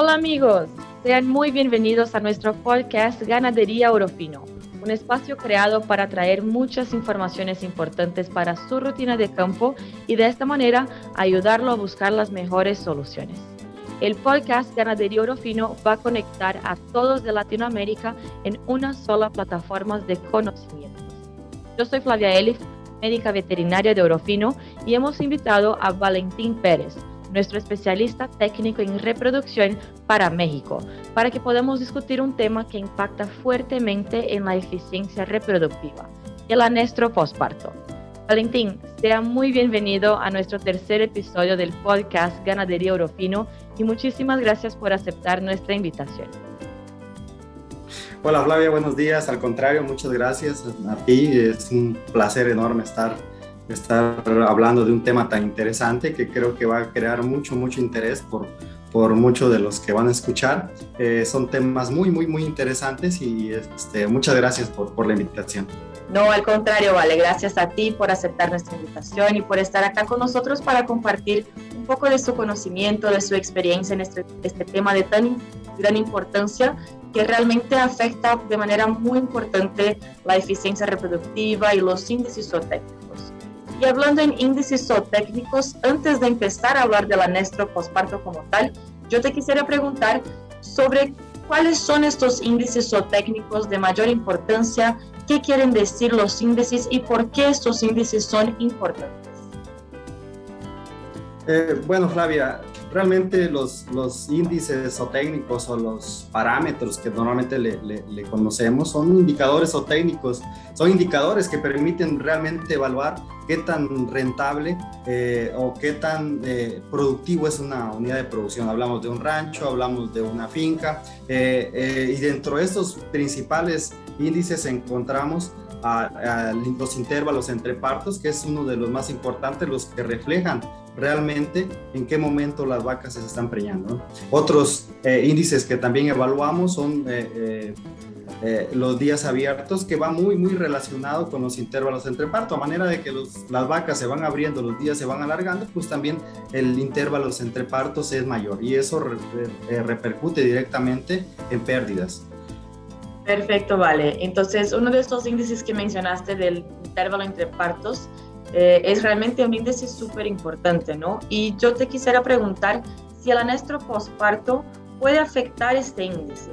Hola amigos, sean muy bienvenidos a nuestro podcast Ganadería Orofino, un espacio creado para traer muchas informaciones importantes para su rutina de campo y de esta manera ayudarlo a buscar las mejores soluciones. El podcast Ganadería Orofino va a conectar a todos de Latinoamérica en una sola plataforma de conocimientos. Yo soy Flavia Elif, médica veterinaria de Orofino, y hemos invitado a Valentín Pérez, nuestro especialista técnico en reproducción para México, para que podamos discutir un tema que impacta fuertemente en la eficiencia reproductiva, el anestro postparto. Valentín, sea muy bienvenido a nuestro tercer episodio del podcast Ganadería Orofino y muchísimas gracias por aceptar nuestra invitación. Hola Flavia, buenos días. Al contrario, muchas gracias a ti. Es un placer enorme estar estar hablando de un tema tan interesante que creo que va a crear mucho, mucho interés por, por muchos de los que van a escuchar. Eh, son temas muy, muy, muy interesantes y este, muchas gracias por, por la invitación. No, al contrario, vale, gracias a ti por aceptar nuestra invitación y por estar acá con nosotros para compartir un poco de su conocimiento, de su experiencia en este, este tema de tan gran importancia que realmente afecta de manera muy importante la eficiencia reproductiva y los índices zootécnicos. Y hablando en índices zootécnicos, antes de empezar a hablar del anestro posparto como tal, yo te quisiera preguntar sobre cuáles son estos índices zootécnicos de mayor importancia, qué quieren decir los índices y por qué estos índices son importantes. Eh, bueno, Flavia, realmente los, los índices o técnicos o los parámetros que normalmente le, le, conocemos son indicadores o técnicos, son indicadores que permiten realmente evaluar qué tan rentable eh, o qué tan eh, productivo es una unidad de producción. Hablamos de un rancho, hablamos de una finca eh, y dentro de estos principales índices encontramos a, los intervalos entre partos, que es uno de los más importantes, los que reflejan realmente en qué momento las vacas se están preñando. Otros eh, índices que también evaluamos son eh, eh, los días abiertos, que va muy, muy relacionado con los intervalos entre parto, a manera de que las vacas se van abriendo, los días se van alargando, pues también el intervalo entre partos es mayor y eso repercute directamente en pérdidas. Perfecto, vale. Entonces, uno de estos índices que mencionaste del intervalo entre partos eh, es realmente un índice súper importante, ¿no? Y yo te quisiera preguntar si el anestro postparto puede afectar este índice.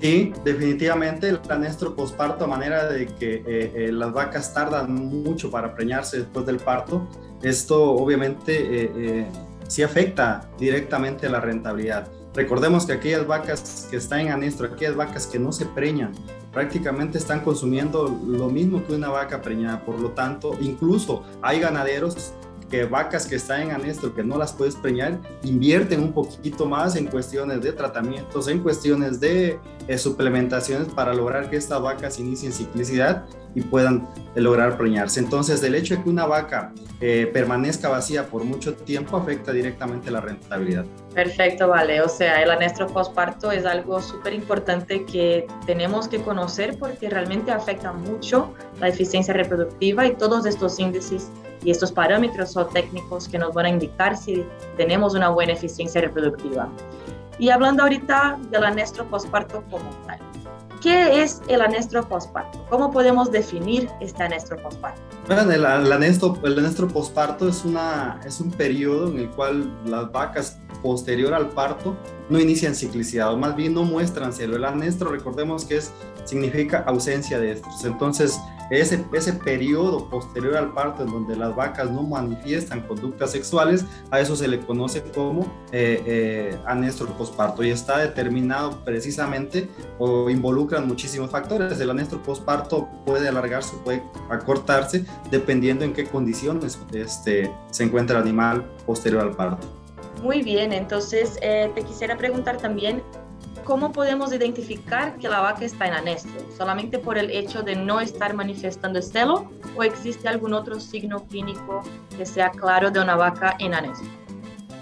Sí, definitivamente el anestro postparto, a manera de que eh, eh, las vacas tardan mucho para preñarse después del parto, esto obviamente sí afecta directamente a la rentabilidad. Recordemos que aquellas vacas que están en anestro, aquellas vacas que no se preñan, prácticamente están consumiendo lo mismo que una vaca preñada. Por lo tanto, incluso hay ganaderos que vacas que están en anestro, que no las puedes preñar, invierten un poquito más en cuestiones de tratamientos, en cuestiones de eh, suplementaciones para lograr que estas vacas inicien ciclicidad y puedan eh, lograr preñarse. Entonces, el hecho de que una vaca eh, permanezca vacía por mucho tiempo afecta directamente la rentabilidad. Perfecto, vale. O sea, el anestro postparto es algo súper importante que tenemos que conocer porque realmente afecta mucho la eficiencia reproductiva y todos estos índices y estos parámetros o técnicos que nos van a indicar si tenemos una buena eficiencia reproductiva. Y hablando ahorita del anestro postparto como tal. ¿Qué es el anestro postparto? ¿Cómo podemos definir este anestro postparto? Bueno, el, anestro, el anestro postparto es, una, es un periodo en el cual las vacas posterior al parto no inician ciclicidad o más bien no muestran celo. El anestro, recordemos que es, significa ausencia de estros. Entonces, ese, ese periodo posterior al parto en donde las vacas no manifiestan conductas sexuales, a eso se le conoce como eh, eh, anestro postparto y está determinado precisamente o involucran muchísimos factores. El anestro postparto puede alargarse, puede acortarse dependiendo en qué condiciones este, se encuentra el animal posterior al parto. Muy bien, entonces eh, te quisiera preguntar también, ¿cómo podemos identificar que la vaca está en anestro? ¿Solamente por el hecho de no estar manifestando celo o existe algún otro signo clínico que sea claro de una vaca en anestro?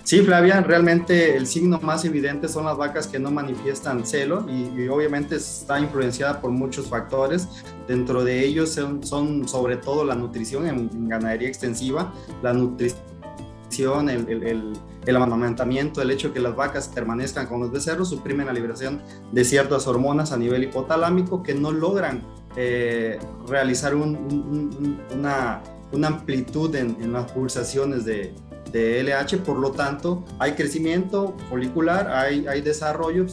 Sí, Flavia, realmente el signo más evidente son las vacas que no manifiestan celo y, obviamente está influenciada por muchos factores. Dentro de ellos son, sobre todo la nutrición en, ganadería extensiva, la nutrición, el el amamantamiento, el hecho de que las vacas permanezcan con los becerros, suprimen la liberación de ciertas hormonas a nivel hipotalámico que no logran eh, realizar una, amplitud en, las pulsaciones de, LH, por lo tanto hay crecimiento folicular, hay, hay desarrollo,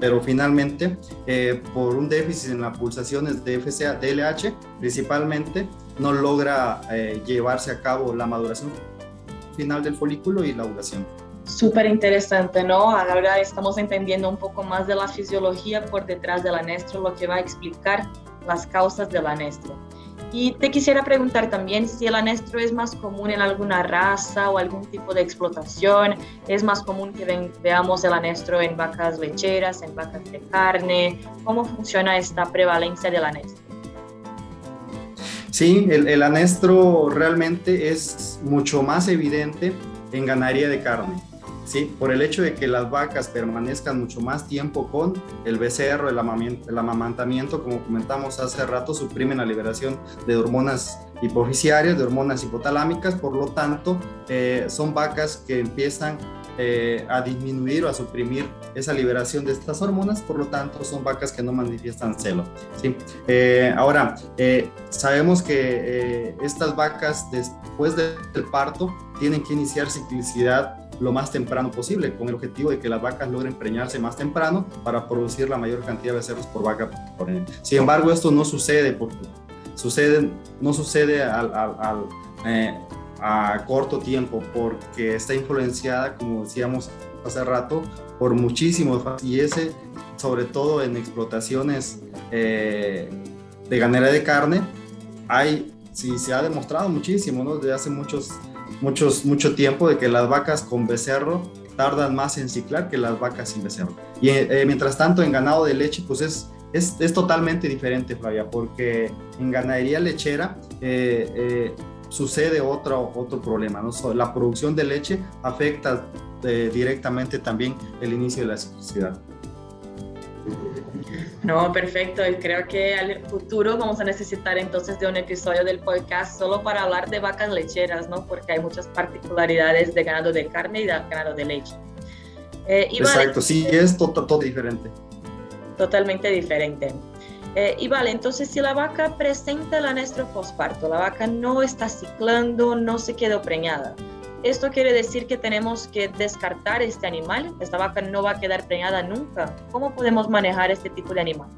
pero finalmente eh, por un déficit en las pulsaciones de FCA, de LH principalmente, no logra eh, llevarse a cabo la maduración final del folículo y la ovulación. Súper interesante, ¿no? Ahora estamos entendiendo un poco más de la fisiología por detrás del anestro, lo que va a explicar las causas del anestro. Y te quisiera preguntar también si el anestro es más común en alguna raza o algún tipo de explotación. ¿Es más común que veamos el anestro en vacas lecheras, en vacas de carne? ¿Cómo funciona esta prevalencia del anestro? Sí, el, anestro realmente es mucho más evidente en ganadería de carne. ¿sí? Por el hecho de que las vacas permanezcan mucho más tiempo con el becerro, el, amamantamiento, como comentamos hace rato, suprimen la liberación de hormonas hipofisiarias, de hormonas hipotalámicas, por lo tanto, eh, son vacas que empiezan eh, a disminuir o a suprimir esa liberación de estas hormonas, por lo tanto son vacas que no manifiestan celo. ¿sí? Eh, ahora, eh, sabemos que estas vacas después del parto tienen que iniciar ciclicidad lo más temprano posible, con el objetivo de que las vacas logren preñarse más temprano para producir la mayor cantidad de becerros por vaca. Sin embargo, esto no sucede, porque no sucede al, a corto tiempo porque está influenciada, como decíamos hace rato, por muchísimos y ese sobre todo en explotaciones eh, de ganera de carne hay sí se ha demostrado muchísimo ¿no? desde hace muchos muchos mucho tiempo de que las vacas con becerro tardan más en ciclar que las vacas sin becerro y eh, mientras tanto en ganado de leche pues es es, es, totalmente diferente, Flavia, porque en ganadería lechera eh, sucede otro, otro problema. ¿no? La producción de leche afecta eh, directamente también el inicio de la ciclicidad. No, perfecto. Y creo que al futuro vamos a necesitar entonces de un episodio del podcast solo para hablar de vacas lecheras, ¿no? Porque hay muchas particularidades de ganado de carne y de ganado de leche. Eh, Exacto, sí, es todo, todo diferente. Totalmente diferente. Eh, y vale, entonces si la vaca presenta el anestro postparto, la vaca no está ciclando, no se quedó preñada. Esto quiere decir que tenemos que descartar este animal. Esta vaca no va a quedar preñada nunca. ¿Cómo podemos manejar este tipo de animal?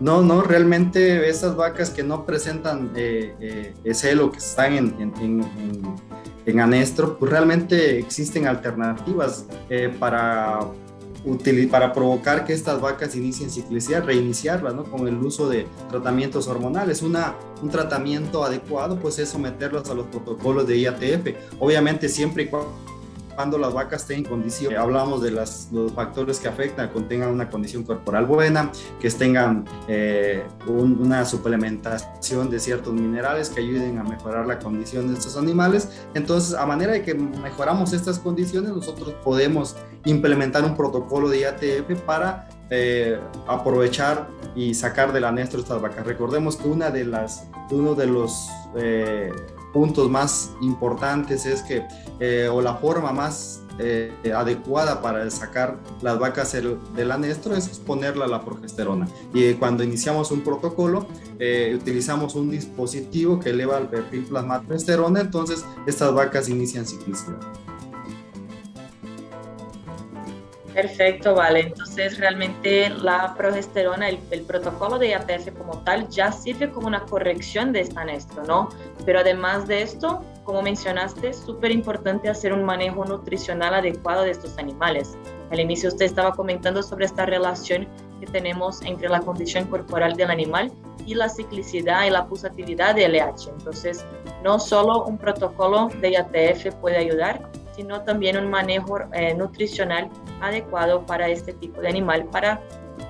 No, no, realmente esas vacas que no presentan eh, eh, celo, que están en, en, en, anestro, pues realmente existen alternativas eh, para para provocar que estas vacas inicien ciclicidad, reiniciarlas ¿no? con el uso de tratamientos hormonales. Un tratamiento adecuado pues es someterlas a los protocolos de IATF, obviamente siempre y cuando cuando las vacas estén en condición, hablamos de las, los factores que afectan, que tengan una condición corporal buena, que tengan eh, una suplementación de ciertos minerales que ayuden a mejorar la condición de estos animales. Entonces, a manera de que mejoramos estas condiciones, nosotros podemos implementar un protocolo de IATF para eh, aprovechar y sacar del anestro estas vacas. Recordemos que una de las, uno de los eh, puntos más importantes es que, eh, o la forma más eh, adecuada para sacar las vacas del anestro es exponerla a la progesterona. Y cuando iniciamos un protocolo, eh, utilizamos un dispositivo que eleva el perfil plasma progesterona, entonces estas vacas inician ciclicidad. Perfecto, vale. Entonces realmente la progesterona, el, protocolo de ATF como tal ya sirve como una corrección de este anestro, ¿no? Pero además de esto, como mencionaste, es súper importante hacer un manejo nutricional adecuado de estos animales. Al inicio usted estaba comentando sobre esta relación que tenemos entre la condición corporal del animal y la ciclicidad y la pulsatividad de LH. Entonces, no solo un protocolo de ATF puede ayudar, sino también un manejo eh, nutricional adecuado para este tipo de animal para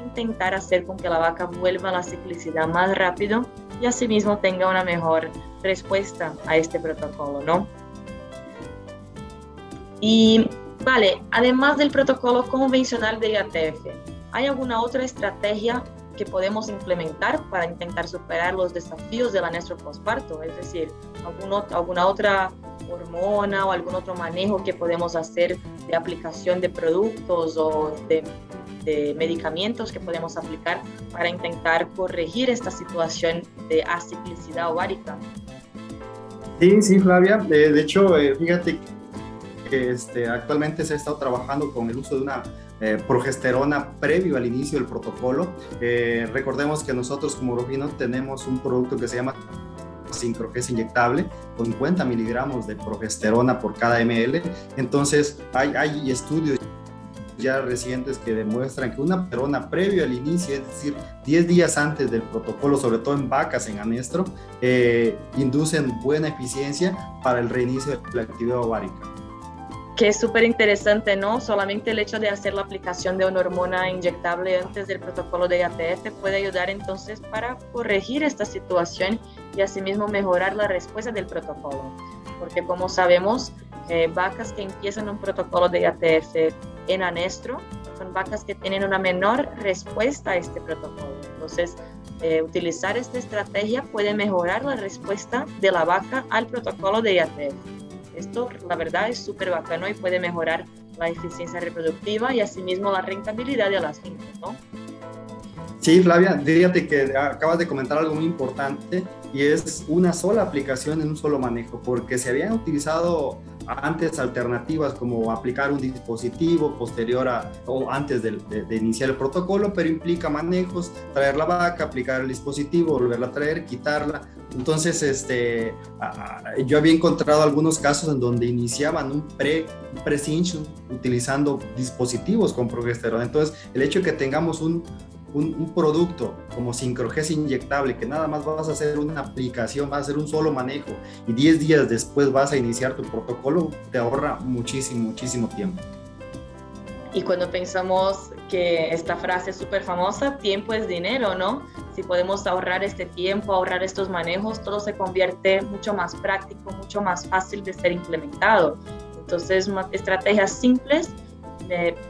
intentar hacer con que la vaca vuelva a la ciclicidad más rápido y asimismo tenga una mejor respuesta a este protocolo, ¿no? Y vale, además del protocolo convencional de IATF, ¿hay alguna otra estrategia que podemos implementar para intentar superar los desafíos del anestro postparto, es decir, alguna otra hormona o algún otro manejo que podemos hacer de aplicación de productos o de, medicamentos que podemos aplicar para intentar corregir esta situación de aciclicidad ovárica. Sí, sí, Flavia. De, hecho, eh, fíjate que este, actualmente se ha estado trabajando con el uso de una eh, progesterona previo al inicio del protocolo. Eh, recordemos que nosotros como Rufino tenemos un producto que se llama Sincro, que es inyectable, con 50 miligramos de progesterona por cada ml. Entonces, hay, hay estudios ya recientes que demuestran que una perona previo al inicio, es decir, 10 días antes del protocolo, sobre todo en vacas en anestro, eh, inducen buena eficiencia para el reinicio de la actividad ovárica que es súper interesante, ¿no? Solamente el hecho de hacer la aplicación de una hormona inyectable antes del protocolo de ATF puede ayudar entonces para corregir esta situación y asimismo mejorar la respuesta del protocolo. Porque como sabemos, eh, vacas que empiezan un protocolo de ATF en anestro son vacas que tienen una menor respuesta a este protocolo. Entonces, eh, utilizar esta estrategia puede mejorar la respuesta de la vaca al protocolo de ATF. Esto, la verdad, es súper bacano y puede mejorar la eficiencia reproductiva y asimismo la rentabilidad de las fincas, ¿no? Sí, Flavia, fíjate que acabas de comentar algo muy importante y es una sola aplicación en un solo manejo, porque se habían utilizado antes alternativas como aplicar un dispositivo posterior a o antes de, iniciar el protocolo, pero implica manejos, traer la vaca, aplicar el dispositivo, volverla a traer, quitarla. Entonces, este, yo había encontrado algunos casos en donde iniciaban un pre, pre utilizando dispositivos con progesterona. Entonces, el hecho de que tengamos un, un, producto como Sincroges inyectable, que nada más vas a hacer una aplicación, vas a hacer un solo manejo y 10 días después vas a iniciar tu protocolo, te ahorra muchísimo, muchísimo tiempo. Y cuando pensamos que esta frase es súper famosa, tiempo es dinero, ¿no? Si podemos ahorrar este tiempo, ahorrar estos manejos, todo se convierte mucho más práctico, mucho más fácil de ser implementado. Entonces, estrategias simples,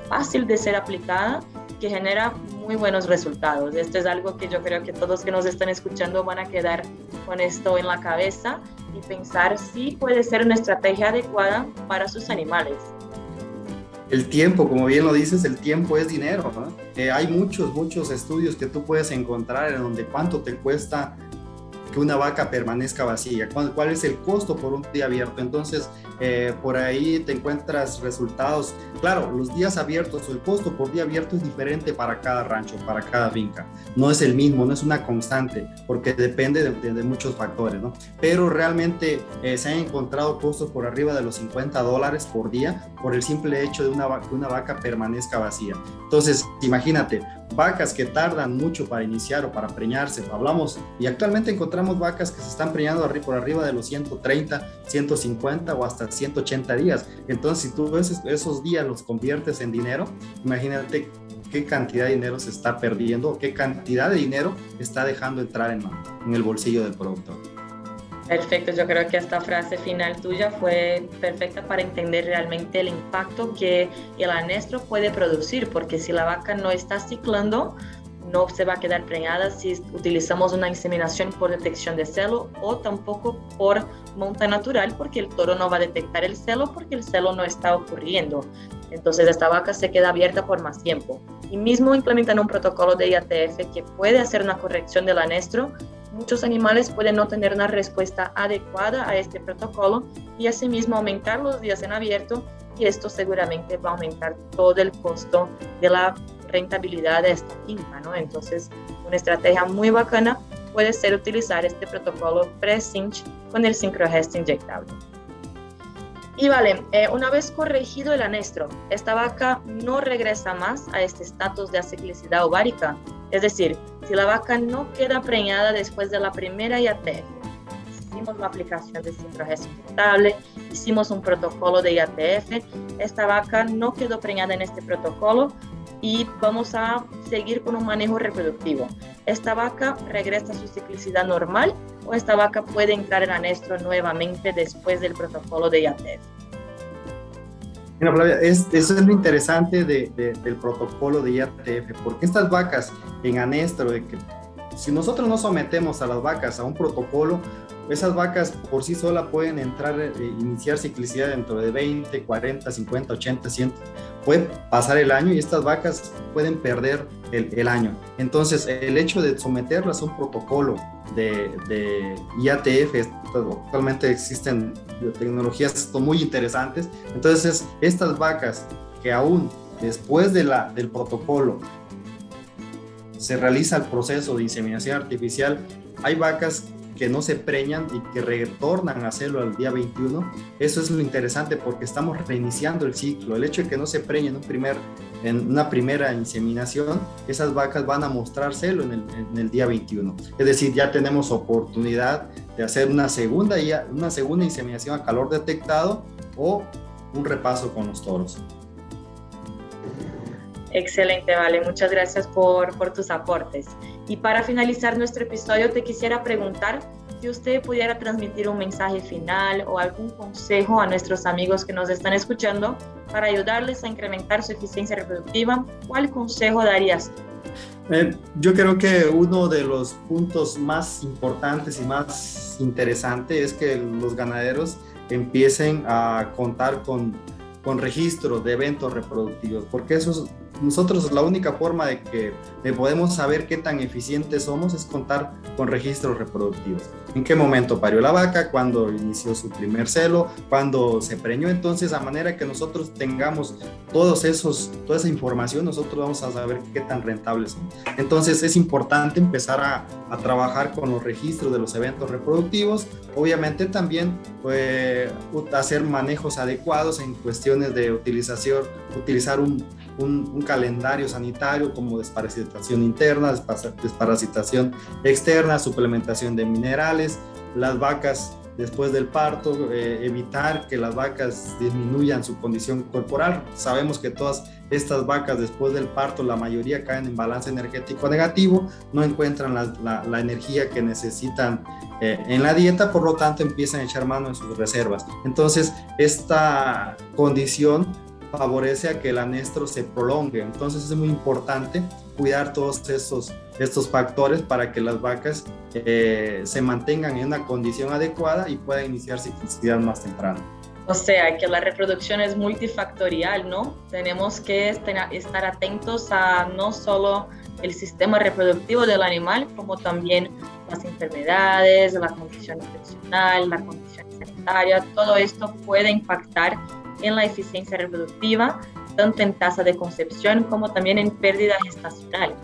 fácil de ser aplicada que genera muy buenos resultados. Esto es algo que yo creo que todos que nos están escuchando van a quedar con esto en la cabeza y pensar si puede ser una estrategia adecuada para sus animales. El tiempo, como bien lo dices, el tiempo es dinero. Eh, hay muchos, muchos estudios que tú puedes encontrar en donde cuánto te cuesta que una vaca permanezca vacía, cuál, es el costo por un día abierto. Entonces, eh, por ahí te encuentras resultados. Claro, los días abiertos o el costo por día abierto es diferente para cada rancho, para cada finca. No es el mismo, no es una constante, porque depende de, muchos factores, ¿no? Pero realmente eh, se han encontrado costos por arriba de los 50 dólares por día por el simple hecho de una, que una vaca permanezca vacía. Entonces, imagínate, vacas que tardan mucho para iniciar o para preñarse, hablamos, y actualmente encontramos vacas que se están preñando por arriba de los 130, 150 o hasta 180 días. Entonces, si tú ves esos días los conviertes en dinero, imagínate qué cantidad de dinero se está perdiendo, qué cantidad de dinero está dejando entrar en, en el bolsillo del productor. Perfecto, yo creo que esta frase final tuya fue perfecta para entender realmente el impacto que el anestro puede producir, porque si la vaca no está ciclando, no se va a quedar preñada si utilizamos una inseminación por detección de celo o tampoco por monta natural, porque el toro no va a detectar el celo porque el celo no está ocurriendo. Entonces esta vaca se queda abierta por más tiempo. Y mismo implementan un protocolo de IATF que puede hacer una corrección del anestro muchos animales pueden no tener una respuesta adecuada a este protocolo y asimismo aumentar los días en abierto y esto seguramente va a aumentar todo el costo de la rentabilidad de esta finca, ¿no? Entonces, una estrategia muy bacana puede ser utilizar este protocolo pre-cinch con el sincrogest inyectable. Y vale, eh, una vez corregido el anestro, esta vaca no regresa más a este estatus de aciclicidad ovárica. Es decir, si la vaca no queda preñada después de la primera IATF, hicimos la aplicación de sincrogest injectable, hicimos un protocolo de IATF, esta vaca no quedó preñada en este protocolo y vamos a seguir con un manejo reproductivo. Esta vaca regresa a su ciclicidad normal o esta vaca puede entrar en anestro nuevamente después del protocolo de IATF. Mira, Flavia, eso es lo interesante del protocolo de IATF, porque estas vacas en anestro, de que si nosotros no sometemos a las vacas a un protocolo, esas vacas por sí solas pueden entrar, e iniciar ciclicidad dentro de 20, 40, 50, 80, 100. Puede pasar el año y estas vacas pueden perder el, año. Entonces, el hecho de someterlas a un protocolo de, de IATF, actualmente existen biotecnologías muy interesantes. Entonces, estas vacas que aún después de la, del protocolo se realiza el proceso de inseminación artificial, hay vacas que no se preñan y que retornan a hacerlo al día 21. Eso es lo interesante porque estamos reiniciando el ciclo. El hecho de que no se preñen un primer, en una primera inseminación, esas vacas van a mostrárselo en el, en el día 21. Es decir, ya tenemos oportunidad de hacer una segunda, una segunda inseminación a calor detectado o un repaso con los toros. Excelente, Vale. Muchas gracias por, por tus aportes. Y para finalizar nuestro episodio, te quisiera preguntar si usted pudiera transmitir un mensaje final o algún consejo a nuestros amigos que nos están escuchando para ayudarles a incrementar su eficiencia reproductiva, ¿cuál consejo darías? Eh, yo creo que uno de los puntos más importantes y más interesantes es que los ganaderos empiecen a contar con, con registros de eventos reproductivos, porque eso es nosotros la única forma de que podemos saber qué tan eficientes somos es contar con registros reproductivos. ¿En qué momento parió la vaca? ¿Cuándo inició su primer celo? ¿Cuándo se preñó? Entonces, a manera que nosotros tengamos todos esos, toda esa información, nosotros vamos a saber qué tan rentables son. Entonces, es importante empezar a trabajar con los registros de los eventos reproductivos. Obviamente también pues, hacer manejos adecuados en cuestiones de utilización, utilizar un un, calendario sanitario como desparasitación interna, desparasitación externa, suplementación de minerales, las vacas después del parto, eh, evitar que las vacas disminuyan su condición corporal. Sabemos que todas estas vacas después del parto, la mayoría caen en balance energético negativo, no encuentran la, energía que necesitan eh, en la dieta, por lo tanto empiezan a echar mano en sus reservas. Entonces, esta condición favorece a que el anestro se prolongue. Entonces es muy importante cuidar todos estos, estos factores para que las vacas eh, se mantengan en una condición adecuada y puedan iniciar ciclicidad más temprano. O sea, que la reproducción es multifactorial, ¿no? Tenemos que estar atentos a no solo el sistema reproductivo del animal, como también las enfermedades, la condición nutricional, la condición sanitaria, todo esto puede impactar en la eficiencia reproductiva, tanto en tasa de concepción como también en pérdida gestacional.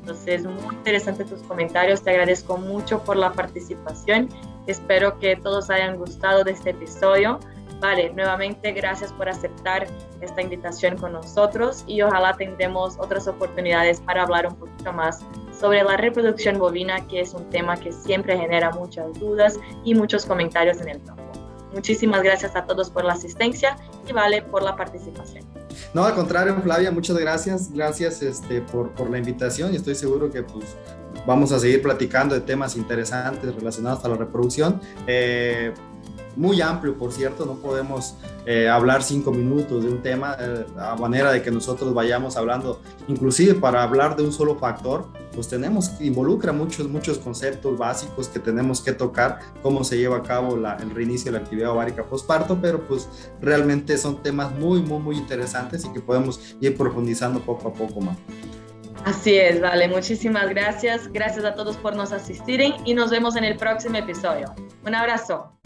Entonces, muy interesante tus comentarios, te agradezco mucho por la participación, espero que todos hayan gustado de este episodio. Vale, nuevamente gracias por aceptar esta invitación con nosotros y ojalá tendremos otras oportunidades para hablar un poquito más sobre la reproducción bovina, que es un tema que siempre genera muchas dudas y muchos comentarios en el campo. Muchísimas gracias a todos por la asistencia y Vale por la participación. No, al contrario, Flavia, muchas gracias. Gracias este, por, la invitación y estoy seguro que pues, vamos a seguir platicando de temas interesantes relacionados a la reproducción. Eh, muy amplio, por cierto, no podemos eh, hablar cinco minutos de un tema eh, a manera de que nosotros vayamos hablando, inclusive para hablar de un solo factor, pues tenemos involucra muchos, muchos conceptos básicos que tenemos que tocar, cómo se lleva a cabo la, el reinicio de la actividad ovárica postparto, pero pues realmente son temas muy, muy, muy interesantes y que podemos ir profundizando poco a poco más. Así es, vale. Muchísimas gracias. Gracias a todos por nos asistir y nos vemos en el próximo episodio. Un abrazo.